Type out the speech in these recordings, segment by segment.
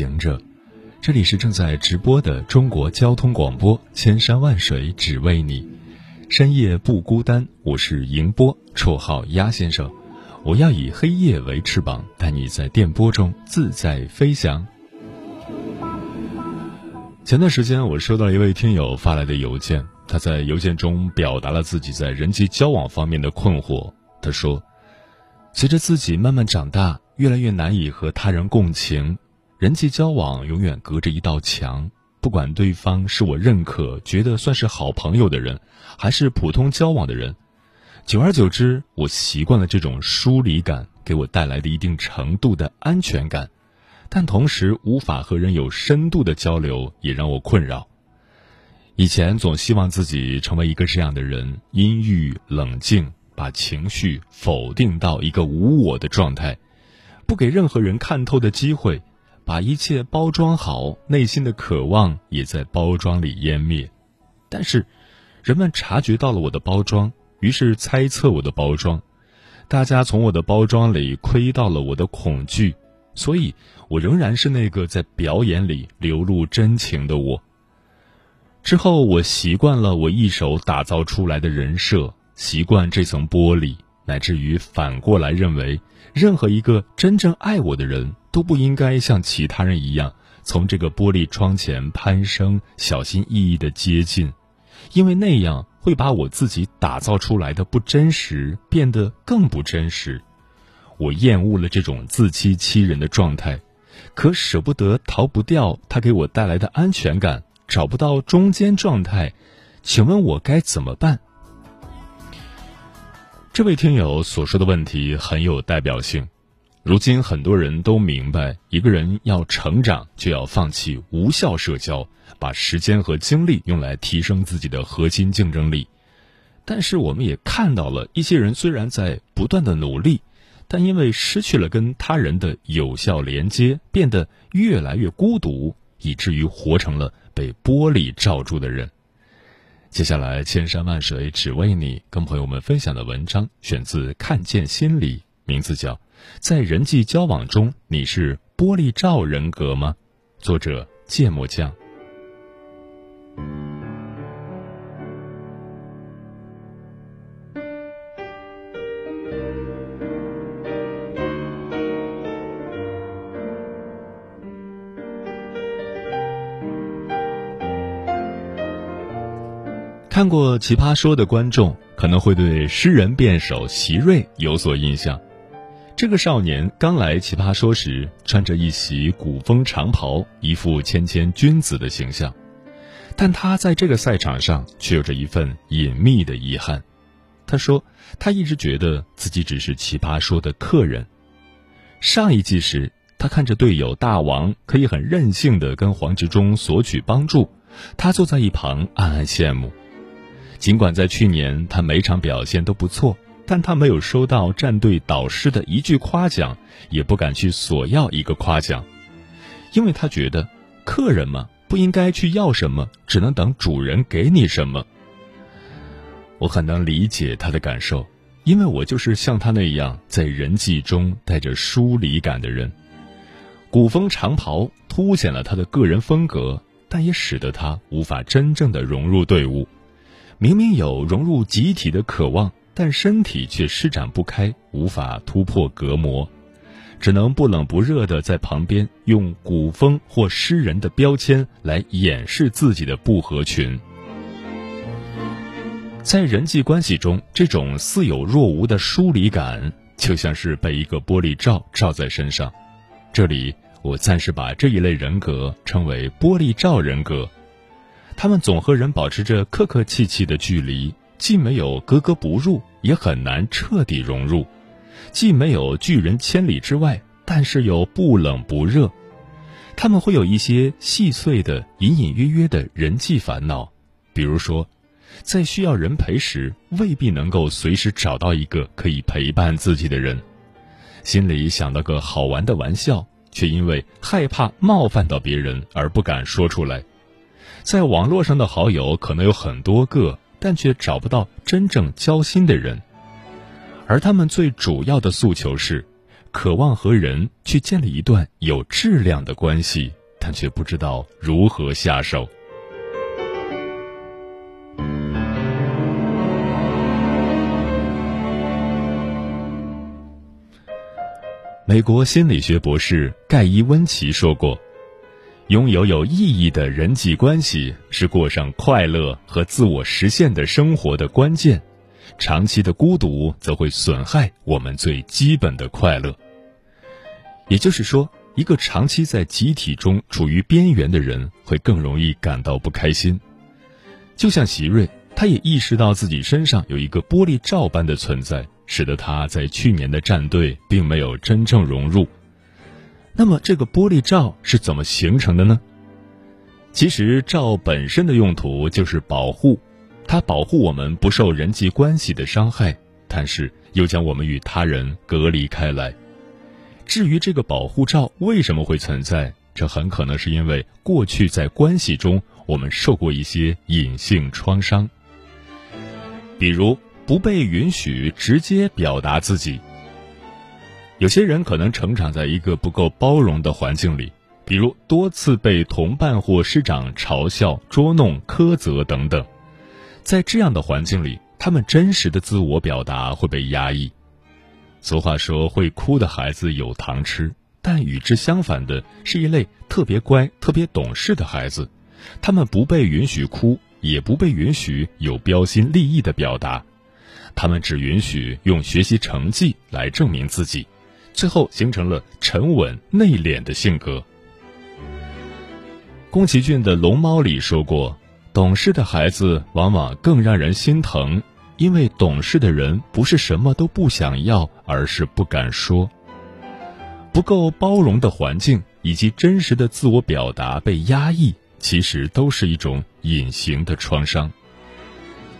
行者，这里是正在直播的中国交通广播，千山万水只为你，深夜不孤单。我是迎波，绰号鸭先生。我要以黑夜为翅膀，带你在电波中自在飞翔。前段时间，我收到了一位听友发来的邮件，他在邮件中表达了自己在人际交往方面的困惑。他说：“随着自己慢慢长大，越来越难以和他人共情，人际交往永远隔着一道墙。不管对方是我认可、觉得算是好朋友的人，还是普通交往的人。”久而久之，我习惯了这种疏离感给我带来的一定程度的安全感，但同时无法和人有深度的交流，也让我困扰。以前总希望自己成为一个这样的人：阴郁冷静，把情绪否定到一个无我的状态，不给任何人看透的机会，把一切包装好，内心的渴望也在包装里湮灭。但是，人们察觉到了我的包装。于是猜测我的包装，大家从我的包装里窥到了我的恐惧，所以我仍然是那个在表演里流露真情的我。之后我习惯了我一手打造出来的人设，习惯这层玻璃，乃至于反过来认为，任何一个真正爱我的人都不应该像其他人一样从这个玻璃窗前攀升，小心翼翼的接近，因为那样。会把我自己打造出来的不真实变得更不真实，我厌恶了这种自欺欺人的状态，可舍不得逃不掉它给我带来的安全感，找不到中间状态，请问我该怎么办？这位听友所说的问题很有代表性。如今很多人都明白，一个人要成长，就要放弃无效社交，把时间和精力用来提升自己的核心竞争力。但是，我们也看到了一些人虽然在不断的努力，但因为失去了跟他人的有效连接，变得越来越孤独，以至于活成了被玻璃罩住的人。接下来，千山万水只为你，跟朋友们分享的文章选自《看见心理》，名字叫。在人际交往中，你是玻璃罩人格吗？作者：芥末酱。看过《奇葩说》的观众可能会对诗人辩手席瑞有所印象。这个少年刚来奇葩说时，穿着一袭古风长袍，一副谦谦君子的形象，但他在这个赛场上却有着一份隐秘的遗憾。他说，他一直觉得自己只是奇葩说的客人。上一季时，他看着队友大王可以很任性的跟黄执中索取帮助，他坐在一旁暗暗羡慕。尽管在去年他每场表现都不错。但他没有收到战队导师的一句夸奖，也不敢去索要一个夸奖，因为他觉得客人嘛不应该去要什么，只能等主人给你什么。我很能理解他的感受，因为我就是像他那样在人际中带着疏离感的人。古风长袍凸显了他的个人风格，但也使得他无法真正的融入队伍。明明有融入集体的渴望。但身体却施展不开，无法突破隔膜，只能不冷不热的在旁边用古风或诗人的标签来掩饰自己的不合群。在人际关系中，这种似有若无的疏离感，就像是被一个玻璃罩罩在身上。这里，我暂时把这一类人格称为“玻璃罩人格”，他们总和人保持着客客气气的距离。既没有格格不入，也很难彻底融入；既没有拒人千里之外，但是又不冷不热，他们会有一些细碎的、隐隐约约的人际烦恼，比如说，在需要人陪时，未必能够随时找到一个可以陪伴自己的人；心里想到个好玩的玩笑，却因为害怕冒犯到别人而不敢说出来；在网络上的好友可能有很多个，但却找不到真正交心的人。而他们最主要的诉求是。渴望和人去建立一段有质量的关系，但却不知道如何下手。美国心理学博士盖伊·温奇说过：“拥有有意义的人际关系是过上快乐和自我实现的生活的关键。”长期的孤独则会损害我们最基本的快乐。也就是说，一个长期在集体中处于边缘的人，会更容易感到不开心。就像席瑞，他也意识到自己身上有一个玻璃罩般的存在，使得他在去年的战队并没有真正融入。那么，这个玻璃罩是怎么形成的呢？其实，罩本身的用途就是保护。它保护我们不受人际关系的伤害，但是又将我们与他人隔离开来。至于这个保护罩为什么会存在，这很可能是因为过去在关系中我们受过一些隐性创伤，比如不被允许直接表达自己。有些人可能成长在一个不够包容的环境里，比如多次被同伴或师长嘲笑、捉弄、苛责等等。在这样的环境里，他们真实的自我表达会被压抑。俗话说：“会哭的孩子有糖吃。”但与之相反的是一类特别乖、特别懂事的孩子，他们不被允许哭，也不被允许有标新立异的表达，他们只允许用学习成绩来证明自己，最后形成了沉稳内敛的性格。宫崎骏的《龙猫》里说过。懂事的孩子往往更让人心疼，因为懂事的人不是什么都不想要，而是不敢说。不够包容的环境以及真实的自我表达被压抑，其实都是一种隐形的创伤。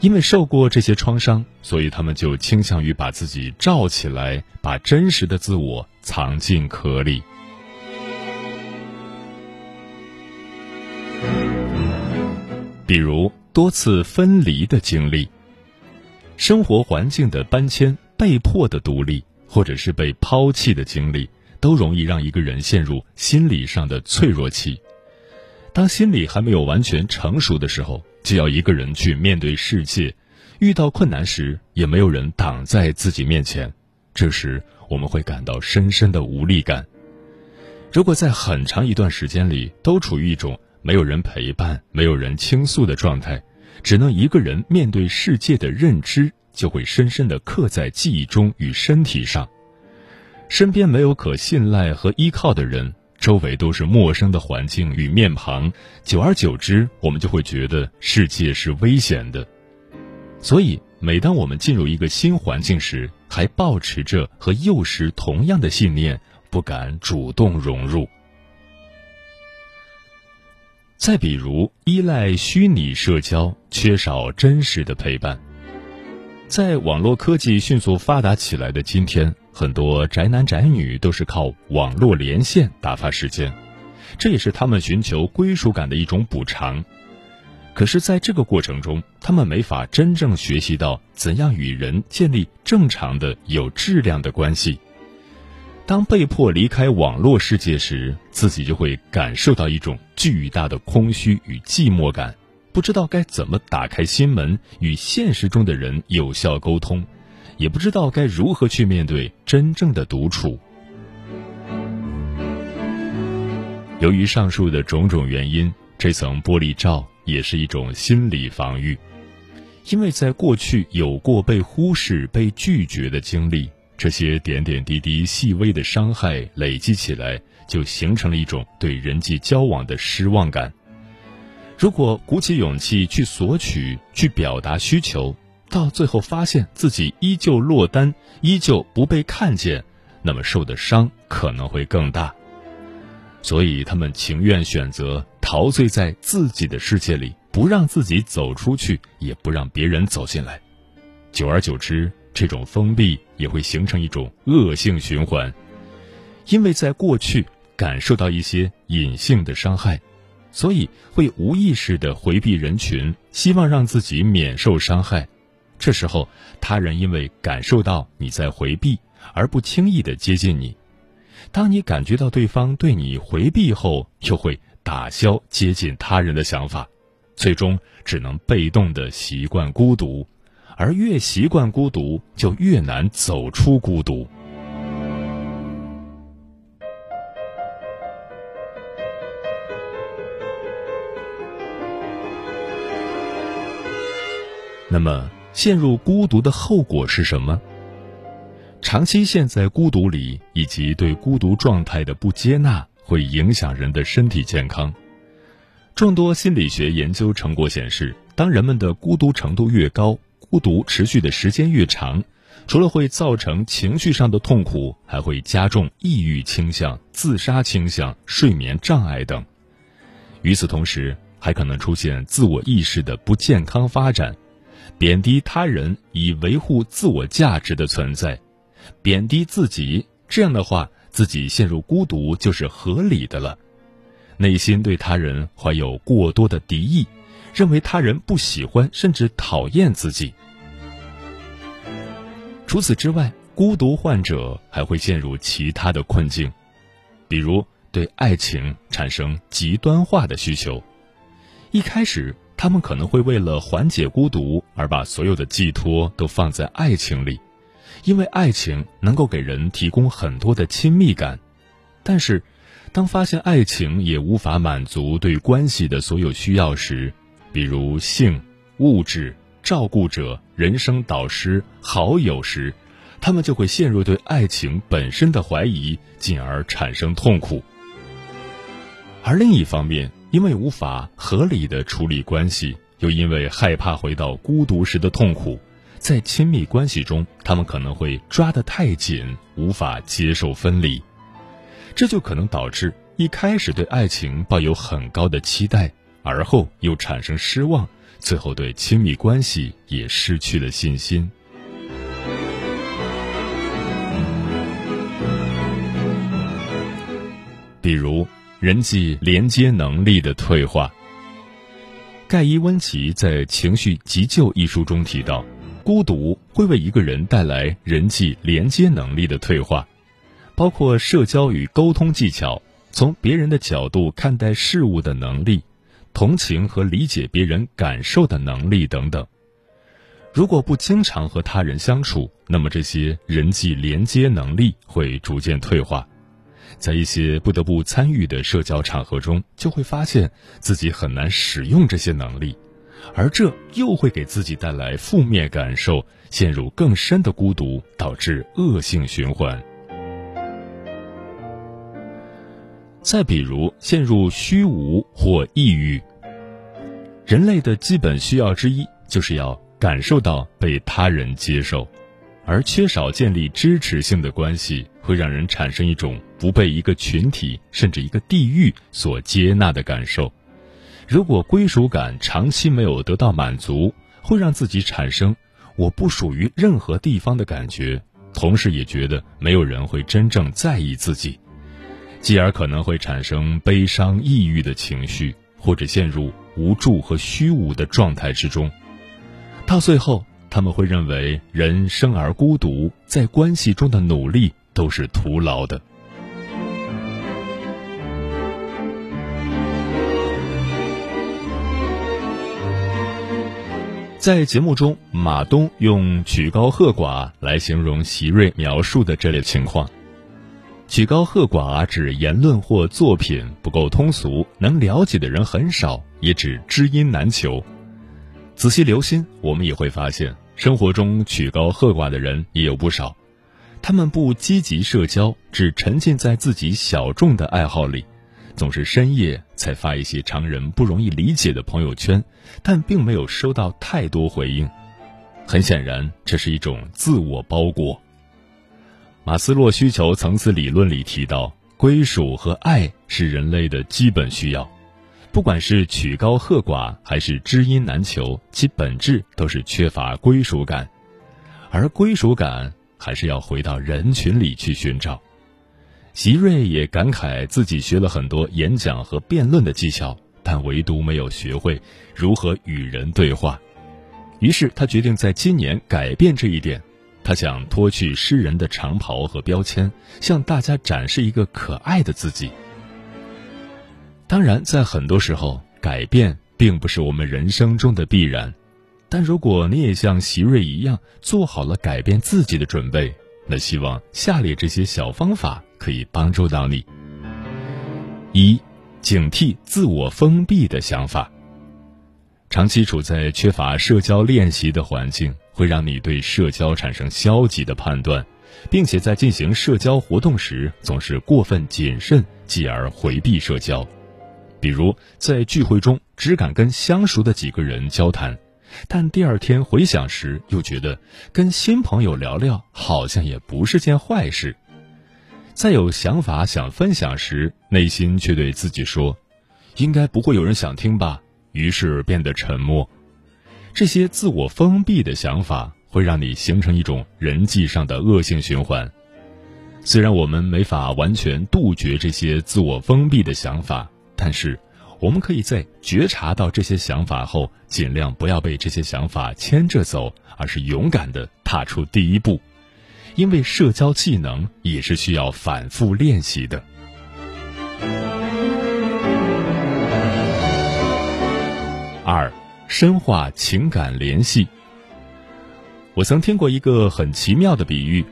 因为受过这些创伤，所以他们就倾向于把自己罩起来，把真实的自我藏进壳里。比如多次分离的经历，生活环境的搬迁、被迫的独立，或者是被抛弃的经历，都容易让一个人陷入心理上的脆弱期。当心理还没有完全成熟的时候，就要一个人去面对世界，遇到困难时也没有人挡在自己面前，这时我们会感到深深的无力感。如果在很长一段时间里都处于一种。没有人陪伴，没有人倾诉的状态，只能一个人面对世界的认知，就会深深的刻在记忆中与身体上。身边没有可信赖和依靠的人，周围都是陌生的环境与面庞，久而久之，我们就会觉得世界是危险的。所以，每当我们进入一个新环境时，还保持着和幼时同样的信念，不敢主动融入。再比如，依赖虚拟社交，缺少真实的陪伴。在网络科技迅速发达起来的今天，很多宅男宅女都是靠网络连线打发时间，这也是他们寻求归属感的一种补偿。可是，在这个过程中，他们没法真正学习到怎样与人建立正常的、有质量的关系。当被迫离开网络世界时，自己就会感受到一种巨大的空虚与寂寞感，不知道该怎么打开心门与现实中的人有效沟通，也不知道该如何去面对真正的独处。由于上述的种种原因，这层玻璃罩也是一种心理防御，因为在过去有过被忽视、被拒绝的经历。这些点点滴滴、细微的伤害累积起来，就形成了一种对人际交往的失望感。如果鼓起勇气去索取、去表达需求，到最后发现自己依旧落单、依旧不被看见，那么受的伤可能会更大。所以他们情愿选择陶醉在自己的世界里，不让自己走出去，也不让别人走进来。久而久之，这种封闭也会形成一种恶性循环，因为在过去感受到一些隐性的伤害，所以会无意识的回避人群，希望让自己免受伤害。这时候，他人因为感受到你在回避，而不轻易的接近你。当你感觉到对方对你回避后，又会打消接近他人的想法，最终只能被动的习惯孤独。而越习惯孤独，就越难走出孤独。那么，陷入孤独的后果是什么？长期陷在孤独里，以及对孤独状态的不接纳，会影响人的身体健康。众多心理学研究成果显示，当人们的孤独程度越高，孤独持续的时间越长，除了会造成情绪上的痛苦，还会加重抑郁倾向、自杀倾向、睡眠障碍等。与此同时，还可能出现自我意识的不健康发展，贬低他人以维护自我价值的存在，贬低自己。这样的话，自己陷入孤独就是合理的了。内心对他人怀有过多的敌意。认为他人不喜欢甚至讨厌自己。除此之外，孤独患者还会陷入其他的困境，比如对爱情产生极端化的需求。一开始，他们可能会为了缓解孤独而把所有的寄托都放在爱情里，因为爱情能够给人提供很多的亲密感。但是，当发现爱情也无法满足对关系的所有需要时，比如性、物质、照顾者、人生导师、好友时，他们就会陷入对爱情本身的怀疑，进而产生痛苦。而另一方面，因为无法合理的处理关系，又因为害怕回到孤独时的痛苦，在亲密关系中，他们可能会抓得太紧，无法接受分离，这就可能导致一开始对爱情抱有很高的期待。而后又产生失望，最后对亲密关系也失去了信心。比如人际连接能力的退化。盖伊温奇在《情绪急救》一书中提到，孤独会为一个人带来人际连接能力的退化，包括社交与沟通技巧，从别人的角度看待事物的能力。同情和理解别人感受的能力等等。如果不经常和他人相处，那么这些人际连接能力会逐渐退化。在一些不得不参与的社交场合中，就会发现自己很难使用这些能力，而这又会给自己带来负面感受，陷入更深的孤独，导致恶性循环。再比如，陷入虚无或抑郁。人类的基本需要之一，就是要感受到被他人接受，而缺少建立支持性的关系，会让人产生一种不被一个群体甚至一个地域所接纳的感受。如果归属感长期没有得到满足，会让自己产生我不属于任何地方的感觉，同时也觉得没有人会真正在意自己。继而可能会产生悲伤、抑郁的情绪，或者陷入无助和虚无的状态之中。到最后，他们会认为人生而孤独，在关系中的努力都是徒劳的。在节目中，马东用“曲高和寡”来形容席瑞描述的这类情况。曲高和寡指言论或作品不够通俗，能了解的人很少，也指知音难求。仔细留心，我们也会发现，生活中曲高和寡的人也有不少。他们不积极社交，只沉浸在自己小众的爱好里，总是深夜才发一些常人不容易理解的朋友圈，但并没有收到太多回应。很显然，这是一种自我包裹。马斯洛需求层次理论里提到，归属和爱是人类的基本需要，不管是曲高和寡还是知音难求，其本质都是缺乏归属感。而归属感还是要回到人群里去寻找。席瑞也感慨自己学了很多演讲和辩论的技巧，但唯独没有学会如何与人对话。于是他决定在今年改变这一点。他想脱去诗人的长袍和标签，向大家展示一个可爱的自己。当然，在很多时候，改变并不是我们人生中的必然。但如果你也像席瑞一样做好了改变自己的准备，那希望下列这些小方法可以帮助到你：一、警惕自我封闭的想法。长期处在缺乏社交练习的环境，会让你对社交产生消极的判断，并且在进行社交活动时总是过分谨慎，继而回避社交。比如在聚会中只敢跟相熟的几个人交谈，但第二天回想时又觉得跟新朋友聊聊好像也不是件坏事。再有想法想分享时，内心却对自己说：“应该不会有人想听吧。”于是变得沉默，这些自我封闭的想法会让你形成一种人际上的恶性循环。虽然我们没法完全杜绝这些自我封闭的想法，但是我们可以在觉察到这些想法后，尽量不要被这些想法牵着走，而是勇敢地踏出第一步。因为社交技能也是需要反复练习的。二，深化情感联系。我曾听过一个很奇妙的比喻：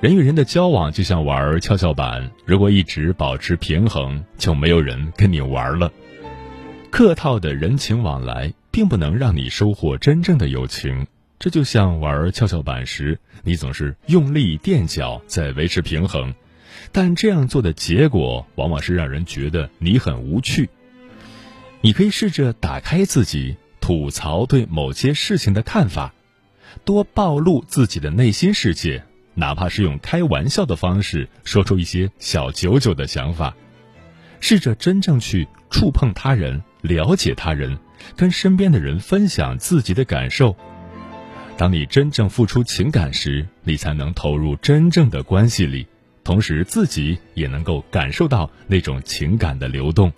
人与人的交往就像玩跷跷板，如果一直保持平衡，就没有人跟你玩了。客套的人情往来并不能让你收获真正的友情。这就像玩跷跷板时，你总是用力垫脚在维持平衡，但这样做的结果往往是让人觉得你很无趣。你可以试着打开自己，吐槽对某些事情的看法，多暴露自己的内心世界，哪怕是用开玩笑的方式说出一些小九九的想法。试着真正去触碰他人，了解他人，跟身边的人分享自己的感受。当你真正付出情感时，你才能投入真正的关系里，同时自己也能够感受到那种情感的流动。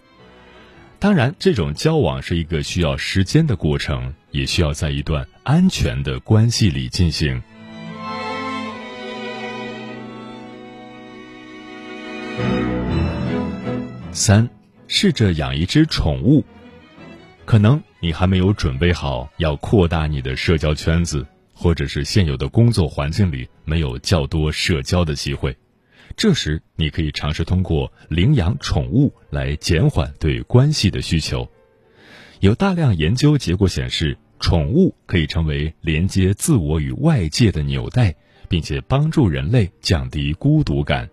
当然，这种交往是一个需要时间的过程，也需要在一段安全的关系里进行。三，试着养一只宠物。可能你还没有准备好要扩大你的社交圈子，或者是现有的工作环境里没有较多社交的机会。这时，你可以尝试通过领养宠物来减缓对关系的需求。有大量研究结果显示，宠物可以成为连接自我与外界的纽带，并且帮助人类降低孤独感。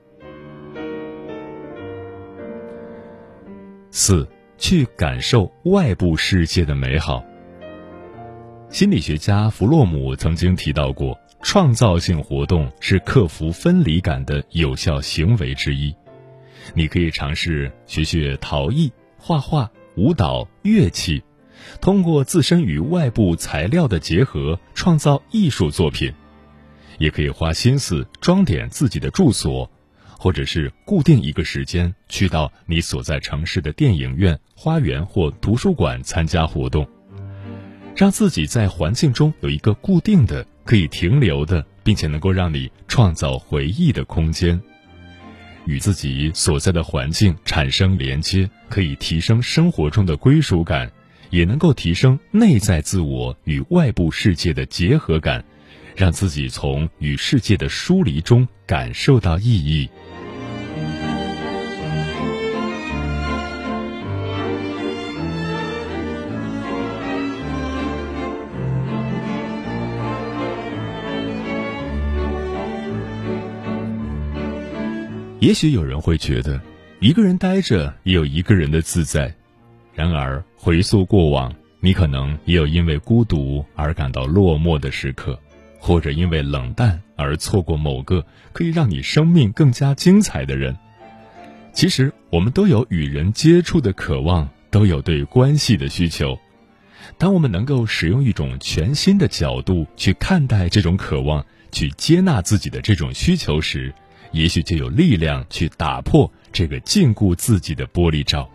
四，去感受外部世界的美好。心理学家弗洛姆曾经提到过。创造性活动是克服分离感的有效行为之一。你可以尝试学学陶艺、画画、舞蹈、乐器，通过自身与外部材料的结合创造艺术作品。也可以花心思装点自己的住所，或者是固定一个时间去到你所在城市的电影院、花园或图书馆参加活动，让自己在环境中有一个固定的。可以停留的，并且能够让你创造回忆的空间，与自己所在的环境产生连接，可以提升生活中的归属感，也能够提升内在自我与外部世界的结合感，让自己从与世界的疏离中感受到意义。也许有人会觉得，一个人待着也有一个人的自在。然而，回溯过往，你可能也有因为孤独而感到落寞的时刻，或者因为冷淡而错过某个可以让你生命更加精彩的人。其实我们都有与人接触的渴望，都有对关系的需求。当我们能够使用一种全新的角度去看待这种渴望，去接纳自己的这种需求时，也许就有力量去打破这个禁锢自己的玻璃罩。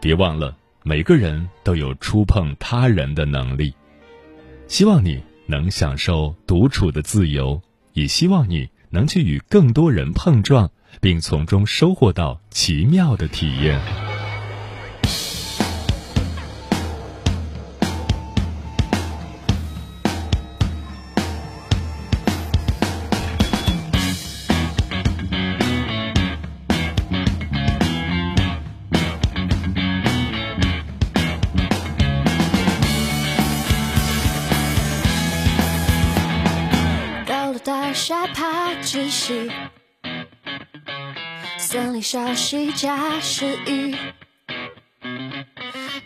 别忘了，每个人都有触碰他人的能力。希望你能享受独处的自由，也希望你能去与更多人碰撞，并从中收获到奇妙的体验。森林小溪加湿雨，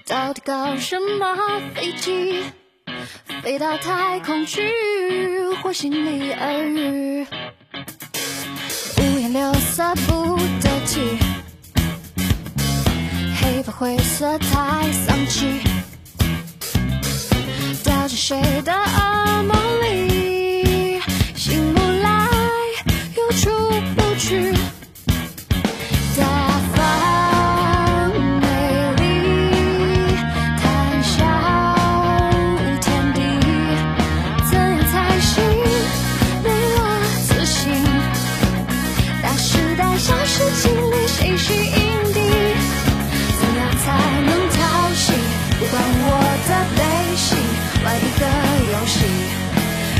到底搞什么飞机？飞到太空去，或心里耳语。五颜六色不得体，黑白灰色太丧气，掉进谁的噩梦里？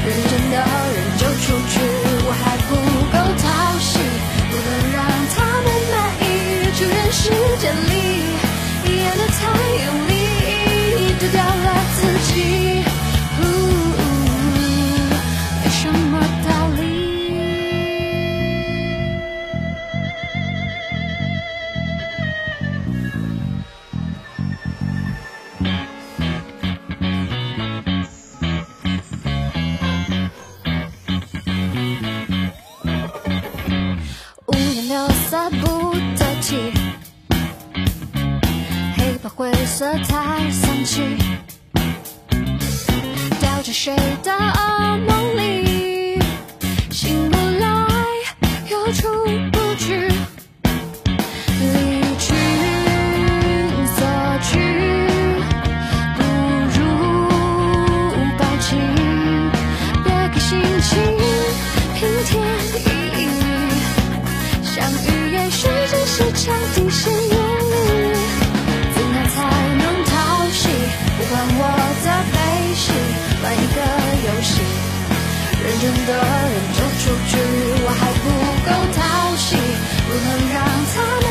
认真的人就出去，我还不够讨喜，不能让他们满意，去人世间里。灰色太丧气，掉进谁的噩梦里？的人就出去，我还不够讨喜，不能让他。